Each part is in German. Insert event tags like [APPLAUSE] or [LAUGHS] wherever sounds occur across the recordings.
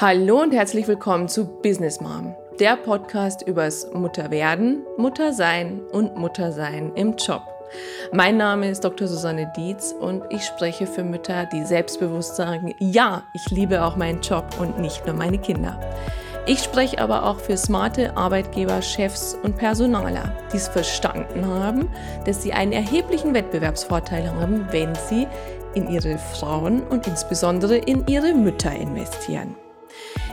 Hallo und herzlich willkommen zu Business Mom, der Podcast übers Mutterwerden, Muttersein und Muttersein im Job. Mein Name ist Dr. Susanne Dietz und ich spreche für Mütter, die selbstbewusst sagen, ja, ich liebe auch meinen Job und nicht nur meine Kinder. Ich spreche aber auch für smarte Arbeitgeber, Chefs und Personaler, die es verstanden haben, dass sie einen erheblichen Wettbewerbsvorteil haben, wenn sie in ihre Frauen und insbesondere in ihre Mütter investieren.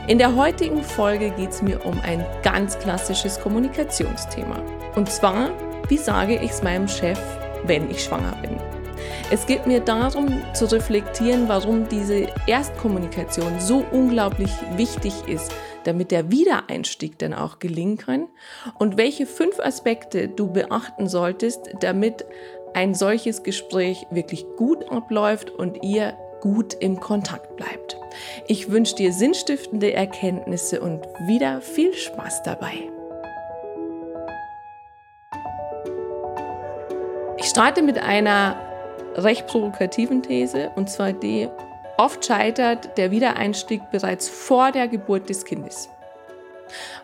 In der heutigen Folge geht es mir um ein ganz klassisches Kommunikationsthema. Und zwar, wie sage ich es meinem Chef, wenn ich schwanger bin? Es geht mir darum zu reflektieren, warum diese Erstkommunikation so unglaublich wichtig ist, damit der Wiedereinstieg dann auch gelingen kann und welche fünf Aspekte du beachten solltest, damit ein solches Gespräch wirklich gut abläuft und ihr gut im Kontakt bleibt. Ich wünsche dir sinnstiftende Erkenntnisse und wieder viel Spaß dabei. Ich starte mit einer recht provokativen These und zwar die, oft scheitert der Wiedereinstieg bereits vor der Geburt des Kindes.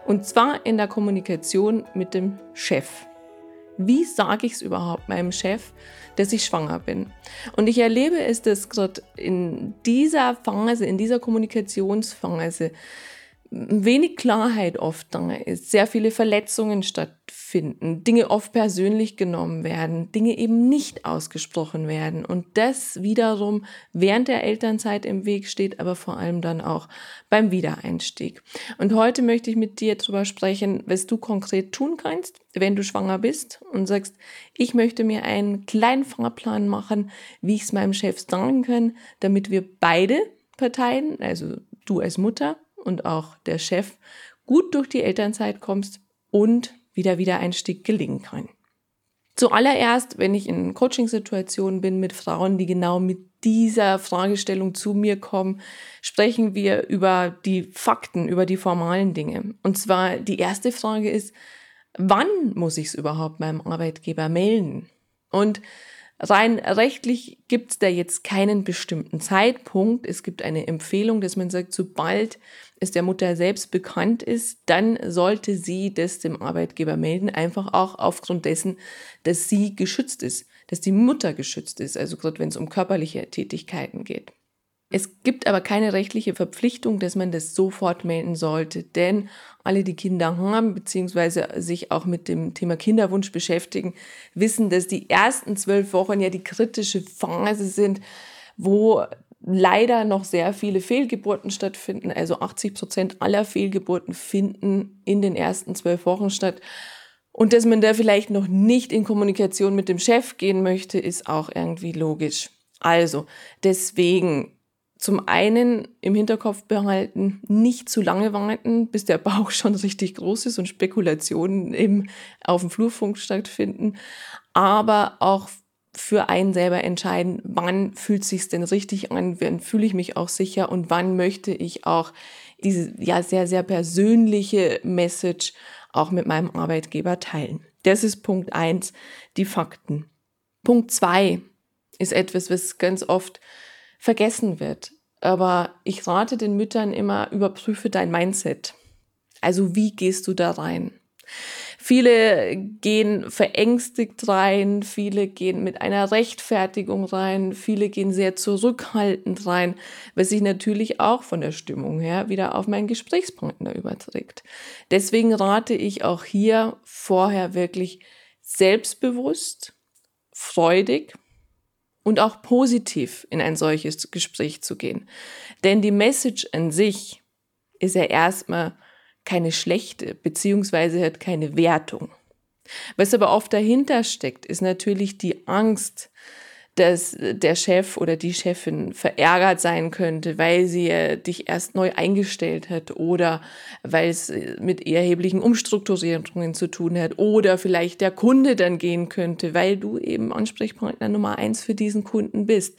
Und zwar in der Kommunikation mit dem Chef. Wie sage ich es überhaupt meinem Chef, dass ich schwanger bin? Und ich erlebe es, dass gerade in dieser Phase, in dieser Kommunikationsphase, wenig Klarheit oft da ist, sehr viele Verletzungen stattfinden, Dinge oft persönlich genommen werden, Dinge eben nicht ausgesprochen werden und das wiederum während der Elternzeit im Weg steht, aber vor allem dann auch beim Wiedereinstieg. Und heute möchte ich mit dir darüber sprechen, was du konkret tun kannst, wenn du schwanger bist und sagst, ich möchte mir einen kleinen Fahrplan machen, wie ich es meinem Chef sagen kann, damit wir beide Parteien, also du als Mutter und auch der Chef gut durch die Elternzeit kommst und wieder Wiedereinstieg gelingen kann. Zuallererst, wenn ich in Coachingsituationen bin mit Frauen, die genau mit dieser Fragestellung zu mir kommen, sprechen wir über die Fakten, über die formalen Dinge. Und zwar die erste Frage ist, wann muss ich es überhaupt meinem Arbeitgeber melden? Und Rein rechtlich gibt es da jetzt keinen bestimmten Zeitpunkt. Es gibt eine Empfehlung, dass man sagt, sobald es der Mutter selbst bekannt ist, dann sollte sie das dem Arbeitgeber melden, einfach auch aufgrund dessen, dass sie geschützt ist, dass die Mutter geschützt ist, also gerade wenn es um körperliche Tätigkeiten geht. Es gibt aber keine rechtliche Verpflichtung, dass man das sofort melden sollte, denn alle, die Kinder haben, beziehungsweise sich auch mit dem Thema Kinderwunsch beschäftigen, wissen, dass die ersten zwölf Wochen ja die kritische Phase sind, wo leider noch sehr viele Fehlgeburten stattfinden. Also 80 Prozent aller Fehlgeburten finden in den ersten zwölf Wochen statt. Und dass man da vielleicht noch nicht in Kommunikation mit dem Chef gehen möchte, ist auch irgendwie logisch. Also deswegen zum einen im Hinterkopf behalten, nicht zu lange warten, bis der Bauch [LAUGHS] schon richtig groß ist und Spekulationen eben auf dem Flurfunk stattfinden, aber auch für einen selber entscheiden, wann fühlt sich's denn richtig an, wann fühle ich mich auch sicher und wann möchte ich auch diese ja sehr sehr persönliche Message auch mit meinem Arbeitgeber teilen. Das ist Punkt eins, die Fakten. Punkt zwei ist etwas, was ganz oft vergessen wird. Aber ich rate den Müttern immer, überprüfe dein Mindset. Also wie gehst du da rein? Viele gehen verängstigt rein, viele gehen mit einer Rechtfertigung rein, viele gehen sehr zurückhaltend rein, was sich natürlich auch von der Stimmung her wieder auf meinen Gesprächspartner überträgt. Deswegen rate ich auch hier vorher wirklich selbstbewusst, freudig und auch positiv in ein solches Gespräch zu gehen. Denn die Message an sich ist ja erstmal keine schlechte, beziehungsweise hat keine Wertung. Was aber oft dahinter steckt, ist natürlich die Angst, dass der Chef oder die Chefin verärgert sein könnte, weil sie dich erst neu eingestellt hat oder weil es mit erheblichen Umstrukturierungen zu tun hat oder vielleicht der Kunde dann gehen könnte, weil du eben Ansprechpartner Nummer eins für diesen Kunden bist.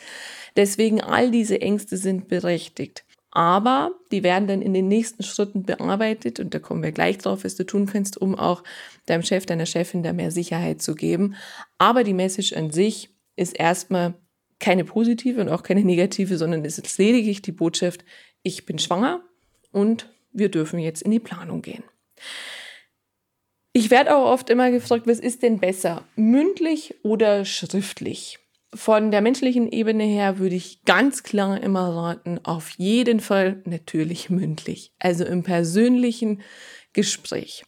Deswegen all diese Ängste sind berechtigt. Aber die werden dann in den nächsten Schritten bearbeitet und da kommen wir gleich drauf, was du tun kannst, um auch deinem Chef, deiner Chefin da mehr Sicherheit zu geben. Aber die Message an sich ist erstmal keine positive und auch keine negative, sondern es ist lediglich die Botschaft, ich bin schwanger und wir dürfen jetzt in die Planung gehen. Ich werde auch oft immer gefragt, was ist denn besser, mündlich oder schriftlich? Von der menschlichen Ebene her würde ich ganz klar immer raten, auf jeden Fall natürlich mündlich, also im persönlichen Gespräch.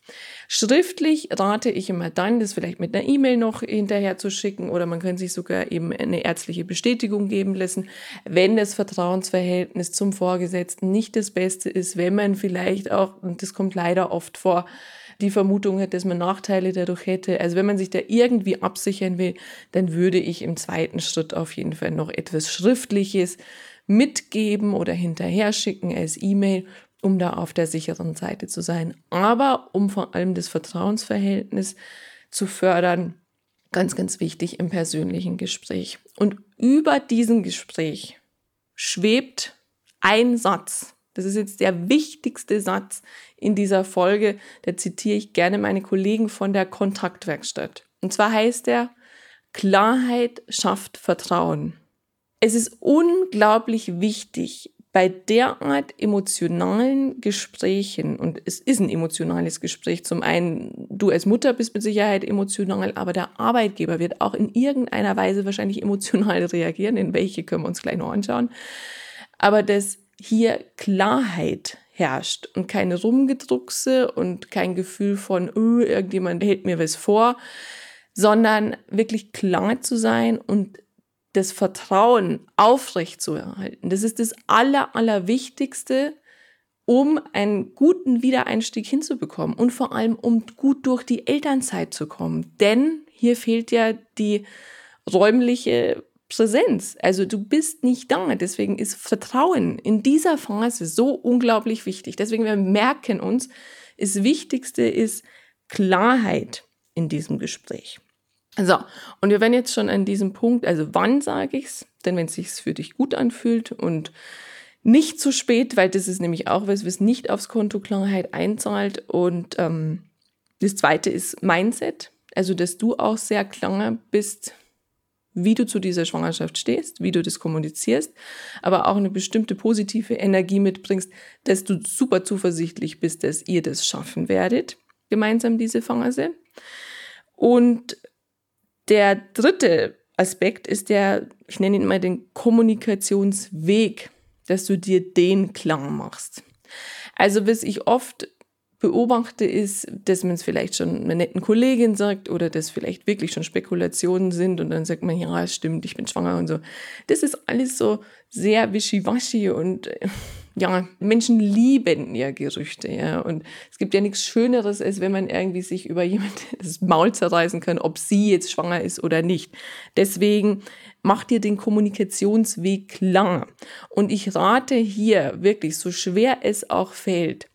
Schriftlich rate ich immer dann, das vielleicht mit einer E-Mail noch hinterher zu schicken oder man kann sich sogar eben eine ärztliche Bestätigung geben lassen, wenn das Vertrauensverhältnis zum Vorgesetzten nicht das Beste ist, wenn man vielleicht auch, und das kommt leider oft vor, die Vermutung hat, dass man Nachteile dadurch hätte. Also wenn man sich da irgendwie absichern will, dann würde ich im zweiten Schritt auf jeden Fall noch etwas Schriftliches mitgeben oder hinterher schicken als E-Mail, um da auf der sicheren Seite zu sein. Aber um vor allem das Vertrauensverhältnis zu fördern, ganz, ganz wichtig im persönlichen Gespräch. Und über diesem Gespräch schwebt ein Satz, das ist jetzt der wichtigste Satz in dieser Folge. Da zitiere ich gerne meine Kollegen von der Kontaktwerkstatt. Und zwar heißt er, Klarheit schafft Vertrauen. Es ist unglaublich wichtig, bei derart emotionalen Gesprächen, und es ist ein emotionales Gespräch, zum einen, du als Mutter bist mit Sicherheit emotional, aber der Arbeitgeber wird auch in irgendeiner Weise wahrscheinlich emotional [LAUGHS] reagieren, in welche können wir uns gleich noch anschauen. Aber das hier Klarheit herrscht und keine Rumgedruckse und kein Gefühl von, oh, irgendjemand hält mir was vor, sondern wirklich klar zu sein und das Vertrauen aufrecht zu erhalten. Das ist das Aller, Allerwichtigste, um einen guten Wiedereinstieg hinzubekommen und vor allem, um gut durch die Elternzeit zu kommen. Denn hier fehlt ja die räumliche Präsenz. Also du bist nicht da. Deswegen ist Vertrauen in dieser Phase so unglaublich wichtig. Deswegen wir merken uns, das Wichtigste ist Klarheit in diesem Gespräch. So, und wir werden jetzt schon an diesem Punkt, also wann sage ich es? Denn wenn es sich für dich gut anfühlt und nicht zu spät, weil das ist nämlich auch was, was nicht aufs Konto Klarheit einzahlt. Und ähm, das zweite ist Mindset, also dass du auch sehr klar bist, wie du zu dieser Schwangerschaft stehst, wie du das kommunizierst, aber auch eine bestimmte positive Energie mitbringst, dass du super zuversichtlich bist, dass ihr das schaffen werdet, gemeinsam diese Phase. Und der dritte Aspekt ist der, ich nenne ihn mal den Kommunikationsweg, dass du dir den klar machst. Also was ich oft beobachte, ist, dass man es vielleicht schon einer netten Kollegin sagt oder dass vielleicht wirklich schon Spekulationen sind und dann sagt man, ja, es stimmt, ich bin schwanger und so. Das ist alles so sehr wischiwaschi und äh, ja, Menschen lieben ja Gerüchte, ja. Und es gibt ja nichts Schöneres, als wenn man irgendwie sich über jemand [LAUGHS] das Maul zerreißen kann, ob sie jetzt schwanger ist oder nicht. Deswegen mach dir den Kommunikationsweg klar. Und ich rate hier wirklich, so schwer es auch fällt,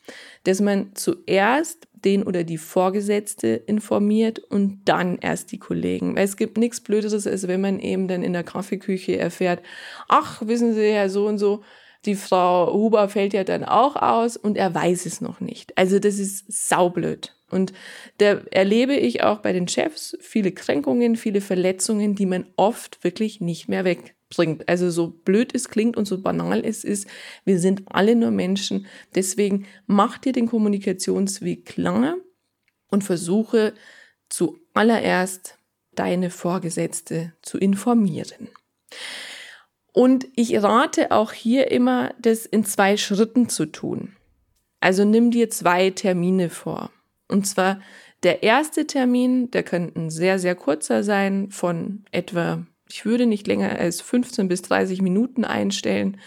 dass man zuerst den oder die Vorgesetzte informiert und dann erst die Kollegen. Weil es gibt nichts Blöderes, als wenn man eben dann in der Kaffeeküche erfährt, ach, wissen Sie ja so und so, die Frau Huber fällt ja dann auch aus und er weiß es noch nicht. Also das ist saublöd. Und da erlebe ich auch bei den Chefs viele Kränkungen, viele Verletzungen, die man oft wirklich nicht mehr wegbringt. Also so blöd es klingt und so banal es ist, wir sind alle nur Menschen. Deswegen mach dir den Kommunikationsweg klar und versuche zuallererst deine Vorgesetzte zu informieren. Und ich rate auch hier immer, das in zwei Schritten zu tun. Also nimm dir zwei Termine vor. Und zwar der erste Termin, der könnte ein sehr, sehr kurzer sein, von etwa, ich würde nicht länger als 15 bis 30 Minuten einstellen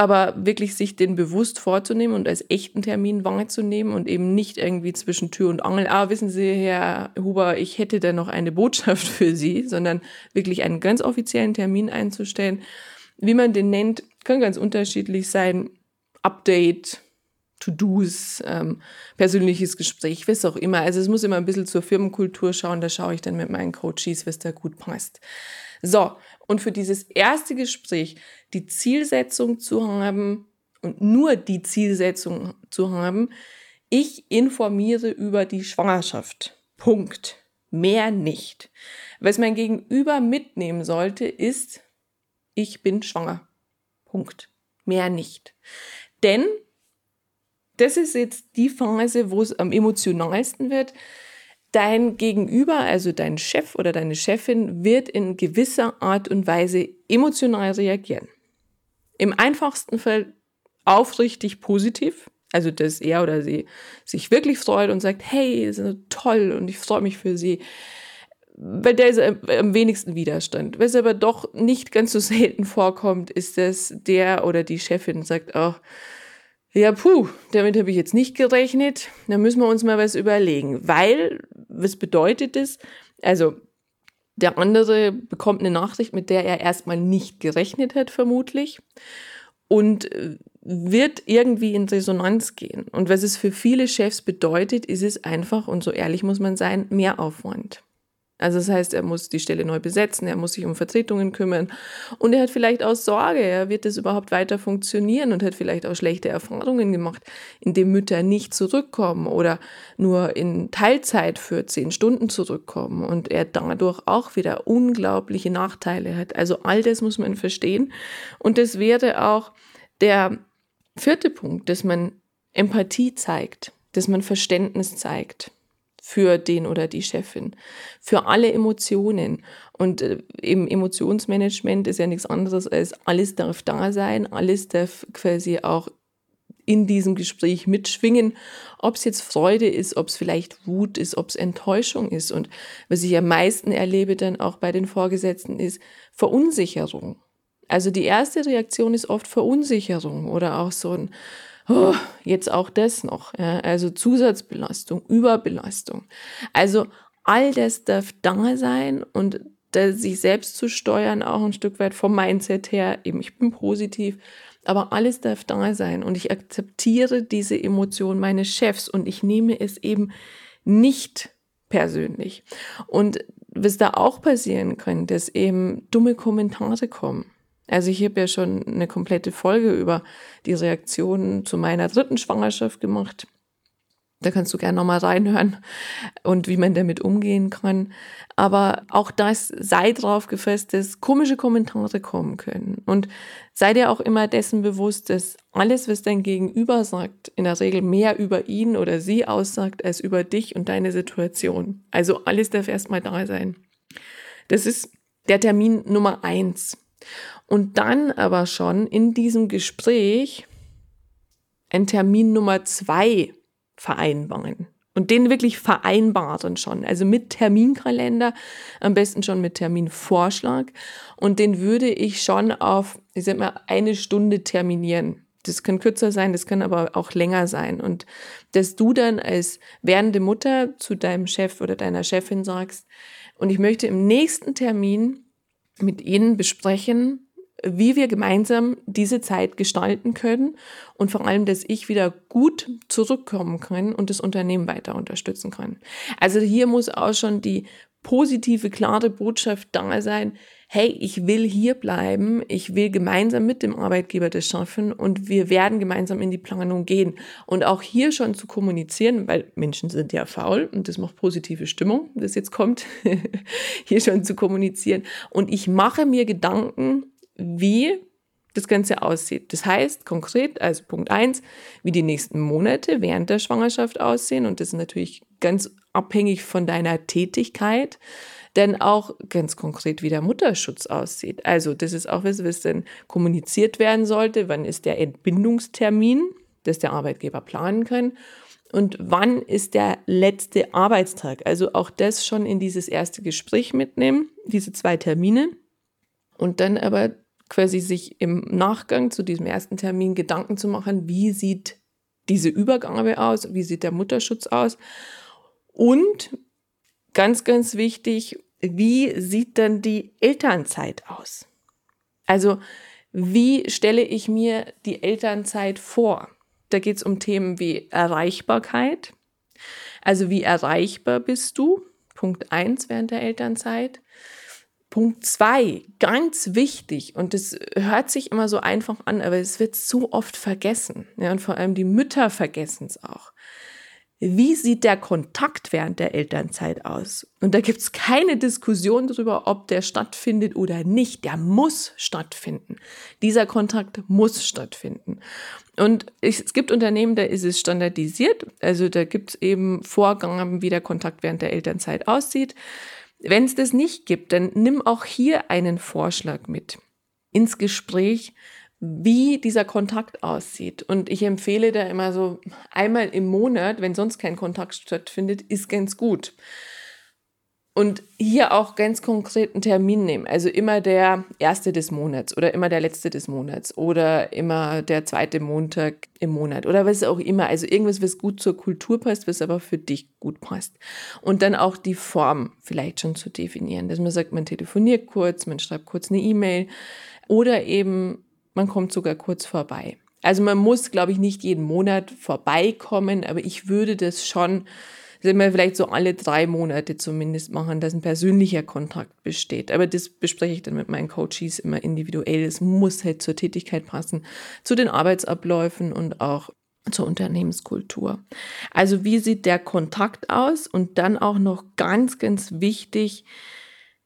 aber wirklich sich den bewusst vorzunehmen und als echten Termin wahrzunehmen und eben nicht irgendwie zwischen Tür und Angel, ah, wissen Sie, Herr Huber, ich hätte da noch eine Botschaft [LAUGHS] für Sie, sondern wirklich einen ganz offiziellen Termin einzustellen. Wie man den nennt, kann ganz unterschiedlich sein. Update, To-Dos, ähm, persönliches Gespräch, was auch immer. Also es muss immer ein bisschen zur Firmenkultur schauen, da schaue ich dann mit meinen Coaches, was da gut passt. So, und für dieses erste Gespräch die Zielsetzung zu haben und nur die Zielsetzung zu haben, ich informiere über die Schwangerschaft. Punkt. Mehr nicht. Was mein Gegenüber mitnehmen sollte, ist, ich bin schwanger. Punkt. Mehr nicht. Denn das ist jetzt die Phase, wo es am emotionalsten wird. Dein Gegenüber, also dein Chef oder deine Chefin, wird in gewisser Art und Weise emotional reagieren. Im einfachsten Fall aufrichtig positiv, also dass er oder sie sich wirklich freut und sagt, hey, ist toll und ich freue mich für sie. Weil der ist am wenigsten Widerstand. Was aber doch nicht ganz so selten vorkommt, ist, dass der oder die Chefin sagt, oh, ja, puh, damit habe ich jetzt nicht gerechnet. Da müssen wir uns mal was überlegen. Weil, was bedeutet das? Also, der andere bekommt eine Nachricht, mit der er erstmal nicht gerechnet hat, vermutlich. Und äh, wird irgendwie in Resonanz gehen. Und was es für viele Chefs bedeutet, ist es einfach, und so ehrlich muss man sein, mehr Aufwand. Also das heißt, er muss die Stelle neu besetzen, er muss sich um Vertretungen kümmern. Und er hat vielleicht auch Sorge, er wird das überhaupt weiter funktionieren und hat vielleicht auch schlechte Erfahrungen gemacht, indem Mütter nicht zurückkommen oder nur in Teilzeit für zehn Stunden zurückkommen und er dadurch auch wieder unglaubliche Nachteile hat. Also all das muss man verstehen. Und das wäre auch der vierte Punkt, dass man Empathie zeigt, dass man Verständnis zeigt für den oder die Chefin, für alle Emotionen. Und äh, im Emotionsmanagement ist ja nichts anderes als alles darf da sein, alles darf quasi auch in diesem Gespräch mitschwingen, ob es jetzt Freude ist, ob es vielleicht Wut ist, ob es Enttäuschung ist. Und was ich am meisten erlebe dann auch bei den Vorgesetzten ist Verunsicherung. Also die erste Reaktion ist oft Verunsicherung oder auch so ein oh, jetzt auch das noch. Ja, also Zusatzbelastung, Überbelastung. Also all das darf da sein und sich selbst zu steuern, auch ein Stück weit vom Mindset her, eben ich bin positiv, aber alles darf da sein und ich akzeptiere diese Emotion meines Chefs und ich nehme es eben nicht persönlich. Und was da auch passieren kann, dass eben dumme Kommentare kommen. Also ich habe ja schon eine komplette Folge über die Reaktionen zu meiner dritten Schwangerschaft gemacht. Da kannst du gerne nochmal reinhören und wie man damit umgehen kann. Aber auch das sei drauf gefasst, dass komische Kommentare kommen können. Und sei dir auch immer dessen bewusst, dass alles, was dein Gegenüber sagt, in der Regel mehr über ihn oder sie aussagt, als über dich und deine Situation. Also alles darf erstmal da sein. Das ist der Termin Nummer eins und dann aber schon in diesem Gespräch ein Termin Nummer zwei vereinbaren. Und den wirklich vereinbaren schon. Also mit Terminkalender, am besten schon mit Terminvorschlag. Und den würde ich schon auf, ich sag mal, eine Stunde terminieren. Das kann kürzer sein, das kann aber auch länger sein. Und dass du dann als werdende Mutter zu deinem Chef oder deiner Chefin sagst, und ich möchte im nächsten Termin mit ihnen besprechen, wie wir gemeinsam diese Zeit gestalten können und vor allem, dass ich wieder gut zurückkommen kann und das Unternehmen weiter unterstützen kann. Also hier muss auch schon die positive, klare Botschaft da sein, hey, ich will hier bleiben, ich will gemeinsam mit dem Arbeitgeber das schaffen und wir werden gemeinsam in die Planung gehen. Und auch hier schon zu kommunizieren, weil Menschen sind ja faul und das macht positive Stimmung, das jetzt kommt, [LAUGHS] hier schon zu kommunizieren. Und ich mache mir Gedanken, wie das Ganze aussieht. Das heißt konkret, also Punkt eins, wie die nächsten Monate während der Schwangerschaft aussehen. Und das ist natürlich ganz abhängig von deiner Tätigkeit. Denn auch ganz konkret, wie der Mutterschutz aussieht. Also das ist auch was, was dann kommuniziert werden sollte. Wann ist der Entbindungstermin, dass der Arbeitgeber planen kann? Und wann ist der letzte Arbeitstag? Also auch das schon in dieses erste Gespräch mitnehmen, diese zwei Termine. Und dann aber quasi sich im Nachgang zu diesem ersten Termin Gedanken zu machen, wie sieht diese Übergabe aus, wie sieht der Mutterschutz aus und ganz, ganz wichtig, wie sieht dann die Elternzeit aus? Also wie stelle ich mir die Elternzeit vor? Da geht es um Themen wie Erreichbarkeit. Also wie erreichbar bist du? Punkt eins während der Elternzeit. Punkt zwei, ganz wichtig, und das hört sich immer so einfach an, aber es wird so oft vergessen. Ja, und vor allem die Mütter vergessen es auch. wie sieht der Kontakt während der Elternzeit aus? Und da gibt es keine Diskussion darüber, ob der stattfindet oder nicht. Der muss stattfinden. Dieser Kontakt muss stattfinden. Und es gibt Unternehmen, da ist es standardisiert. Also da gibt es eben Vorgaben, wie der Kontakt während der Elternzeit aussieht. Wenn es das nicht gibt, dann nimm auch hier einen Vorschlag mit ins Gespräch wie dieser Kontakt aussieht. Und ich empfehle da immer so einmal im Monat, wenn sonst kein Kontakt stattfindet, ist ganz gut. Und hier auch ganz konkreten Termin nehmen. Also immer der erste des Monats oder immer der letzte des Monats oder immer der zweite Montag im Monat oder was auch immer. Also irgendwas, was gut zur Kultur passt, was aber für dich gut passt. Und dann auch die Form vielleicht schon zu definieren. Dass man sagt, man telefoniert kurz, man schreibt kurz eine E-Mail oder eben man kommt sogar kurz vorbei. Also man muss, glaube ich, nicht jeden Monat vorbeikommen, aber ich würde das schon, sind wir vielleicht so alle drei Monate zumindest machen, dass ein persönlicher Kontakt besteht. Aber das bespreche ich dann mit meinen Coaches immer individuell. Es muss halt zur Tätigkeit passen, zu den Arbeitsabläufen und auch zur Unternehmenskultur. Also wie sieht der Kontakt aus? Und dann auch noch ganz, ganz wichtig,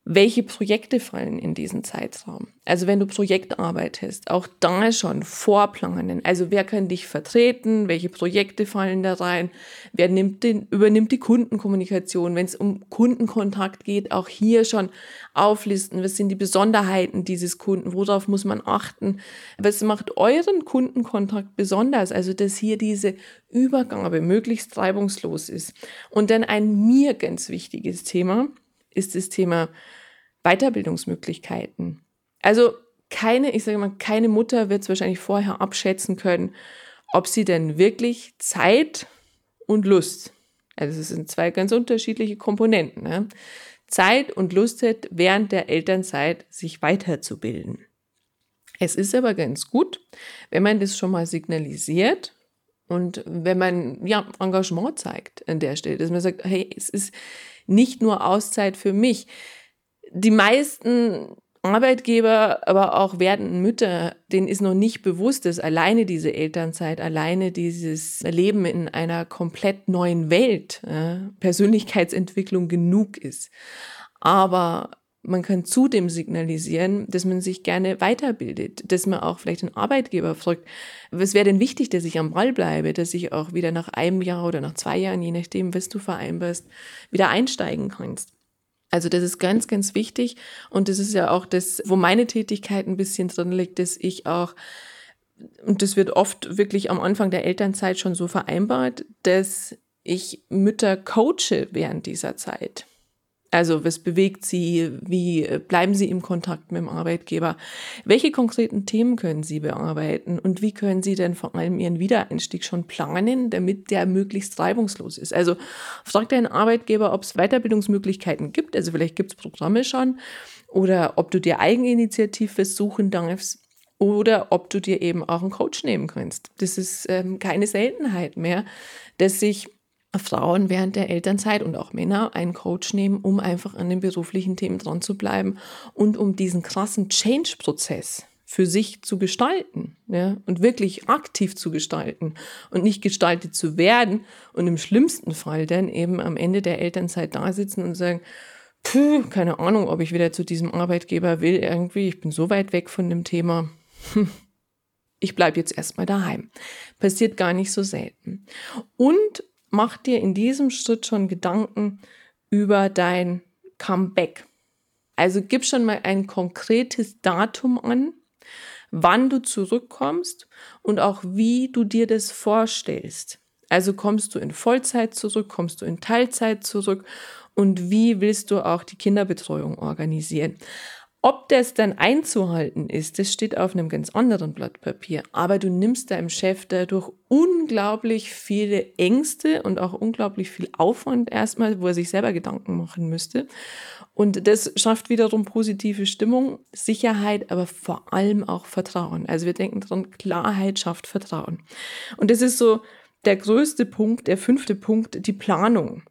welche Projekte fallen in diesen Zeitraum. Also wenn du Projektarbeit hast, auch da schon vorplanen. Also wer kann dich vertreten, welche Projekte fallen da rein, wer nimmt den, übernimmt die Kundenkommunikation, wenn es um Kundenkontakt geht, auch hier schon auflisten, was sind die Besonderheiten dieses Kunden, worauf muss man achten, was macht euren Kundenkontakt besonders, also dass hier diese Übergabe möglichst reibungslos ist. Und dann ein mir ganz wichtiges Thema, ist das Thema Weiterbildungsmöglichkeiten. Also keine, ich sage mal, keine Mutter wird es wahrscheinlich vorher abschätzen können, ob sie denn wirklich Zeit und Lust, also es sind zwei ganz unterschiedliche Komponenten, ne? Zeit und Lust hat, während der Elternzeit sich weiterzubilden. Es ist aber ganz gut, wenn man das schon mal signalisiert und wenn man ja Engagement zeigt an der Stelle, dass man sagt, hey, es ist nicht nur Auszeit für mich. Die meisten Arbeitgeber, aber auch werdenden Mütter, denen ist noch nicht bewusst, dass alleine diese Elternzeit, alleine dieses Leben in einer komplett neuen Welt, äh, Persönlichkeitsentwicklung genug ist. Aber man kann zudem signalisieren, dass man sich gerne weiterbildet, dass man auch vielleicht einen Arbeitgeber fragt, was wäre denn wichtig, dass ich am Ball bleibe, dass ich auch wieder nach einem Jahr oder nach zwei Jahren, je nachdem, was du vereinbarst, wieder einsteigen kannst. Also das ist ganz, ganz wichtig und das ist ja auch das, wo meine Tätigkeit ein bisschen drin liegt, dass ich auch und das wird oft wirklich am Anfang der Elternzeit schon so vereinbart, dass ich Mütter coache während dieser Zeit. Also was bewegt Sie? Wie äh, bleiben Sie im Kontakt mit dem Arbeitgeber? Welche konkreten Themen können Sie bearbeiten? Und wie können Sie denn vor allem Ihren Wiedereinstieg schon planen, damit der möglichst reibungslos ist? Also fragt deinen Arbeitgeber, ob es Weiterbildungsmöglichkeiten gibt. Also vielleicht gibt es Programme schon. Oder ob du dir Eigeninitiativ versuchen darfst. Oder ob du dir eben auch einen Coach nehmen kannst. Das ist ähm, keine Seltenheit mehr, dass sich Frauen während der Elternzeit und auch Männer einen Coach nehmen, um einfach an den beruflichen Themen dran zu bleiben und um diesen krassen Change-Prozess für sich zu gestalten ja, und wirklich aktiv zu gestalten und nicht gestaltet zu werden und im schlimmsten Fall dann eben am Ende der Elternzeit da sitzen und sagen, Puh, keine Ahnung, ob ich wieder zu diesem Arbeitgeber will irgendwie, ich bin so weit weg von dem Thema. Hm, ich bleibe jetzt erstmal daheim. Passiert gar nicht so selten. Und mach dir in diesem Schritt schon Gedanken über dein Comeback. Also gib schon mal ein konkretes Datum an, wann du zurückkommst und auch wie du dir das vorstellst. Also kommst du in Vollzeit zurück, kommst du in Teilzeit zurück und wie willst du auch die Kinderbetreuung organisieren? Ob das dann einzuhalten ist, das steht auf einem ganz anderen Blatt Papier. Aber du nimmst deinem Chef dadurch unglaublich viele Ängste und auch unglaublich viel Aufwand erstmal, wo er sich selber Gedanken machen müsste. Und das schafft wiederum positive Stimmung, Sicherheit, aber vor allem auch Vertrauen. Also wir denken dran, Klarheit schafft Vertrauen. Und das ist so der größte Punkt, der fünfte Punkt, die Planung.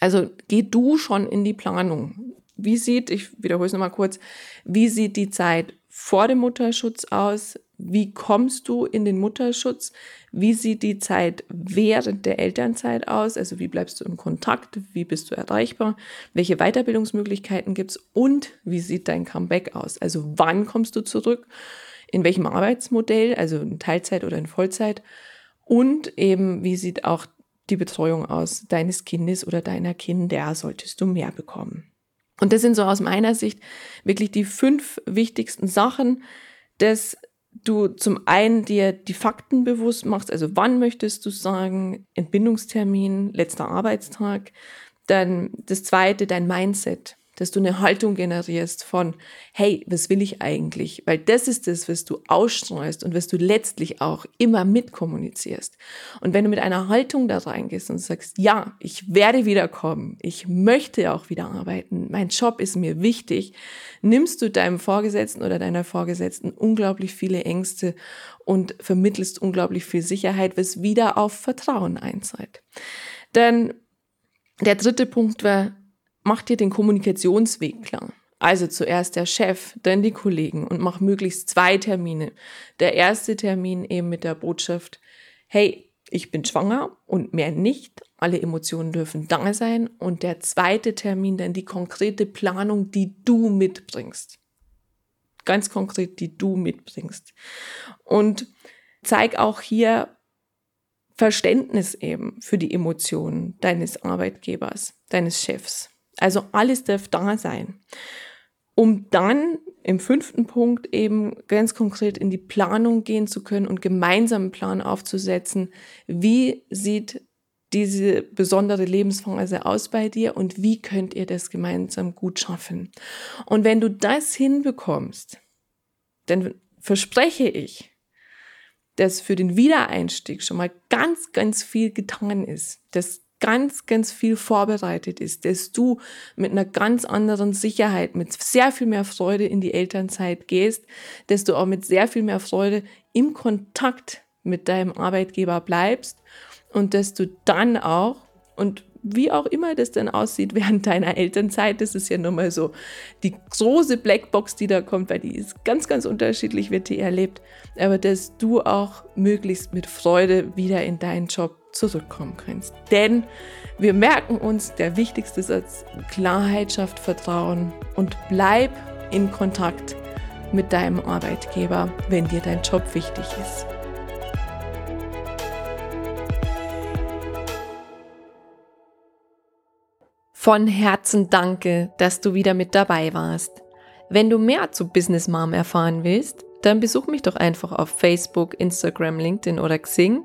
Also geh du schon in die Planung. Wie sieht, ich wiederhole es nochmal kurz, wie sieht die Zeit vor dem Mutterschutz aus? wie kommst du in den Mutterschutz? Wie sieht die Zeit während der Elternzeit aus? Also wie bleibst du im Kontakt? Wie bist du erreichbar? Welche Weiterbildungsmöglichkeiten gibt es? Und wie sieht dein Comeback aus? Also wann kommst du zurück? In welchem Arbeitsmodell? Also in Teilzeit oder in Vollzeit? Und eben, wie sieht auch die Betreuung aus deines Kindes oder deiner Kinder? Solltest du mehr bekommen? Und das sind so aus meiner Sicht wirklich die fünf wichtigsten Sachen, dass du zum einen dir die Fakten bewusst machst, also wann möchtest du sagen, Entbindungstermin, letzter Arbeitstag, dann das zweite, dein Mindset dass du eine Haltung generierst von, hey, was will ich eigentlich? Weil das ist das, was du ausstreust und was du letztlich auch immer mitkommunizierst. Und wenn du mit einer Haltung da reingehst und sagst, ja, ich werde wiederkommen, ich möchte auch wieder arbeiten, mein Job ist mir wichtig, nimmst du deinem Vorgesetzten oder deiner Vorgesetzten unglaublich viele Ängste und vermittelst unglaublich viel Sicherheit, was wieder auf Vertrauen einzahlt. Denn der dritte Punkt war, mach dir den Kommunikationsweg klar. Also zuerst der Chef, dann die Kollegen und mach möglichst zwei Termine. Der erste Termin eben mit der Botschaft, hey, ich bin schwanger und mehr nicht. Alle Emotionen dürfen da sein. Und der zweite Termin dann die konkrete Planung, die du mitbringst. Ganz konkret, die du mitbringst. Und zeig auch hier Verständnis eben für die Emotionen deines Arbeitgebers, deines Chefs. Also alles darf da sein. Um dann im fünften Punkt eben ganz konkret in die Planung gehen zu können und gemeinsam einen Plan aufzusetzen, wie sieht diese besondere Lebensphase aus bei dir und wie könnt ihr das gemeinsam gut schaffen. Und wenn du das hinbekommst, dann verspreche ich, dass für den Wiedereinstieg schon mal ganz, ganz viel getan ist. Dass ganz, ganz viel vorbereitet ist, dass du mit einer ganz anderen Sicherheit, mit sehr viel mehr Freude in die Elternzeit gehst, dass du auch mit sehr viel mehr Freude im Kontakt mit deinem Arbeitgeber bleibst und dass du dann auch, und wie auch immer das dann aussieht [LAUGHS] während deiner Elternzeit, das ist ja nun mal so die große Blackbox, die da kommt, weil die ist ganz, ganz unterschiedlich, wird die erlebt, aber dass du auch möglichst mit Freude wieder in deinen Job zurückkommen kannst. Denn wir merken uns, der wichtigste Satz, Klarheit schafft Vertrauen und bleib in Kontakt mit deinem Arbeitgeber, wenn dir dein Job wichtig ist. Von Herzen danke, dass du wieder mit dabei warst. Wenn du mehr zu Business Mom erfahren willst, dann besuch mich doch einfach auf Facebook, Instagram, LinkedIn oder Xing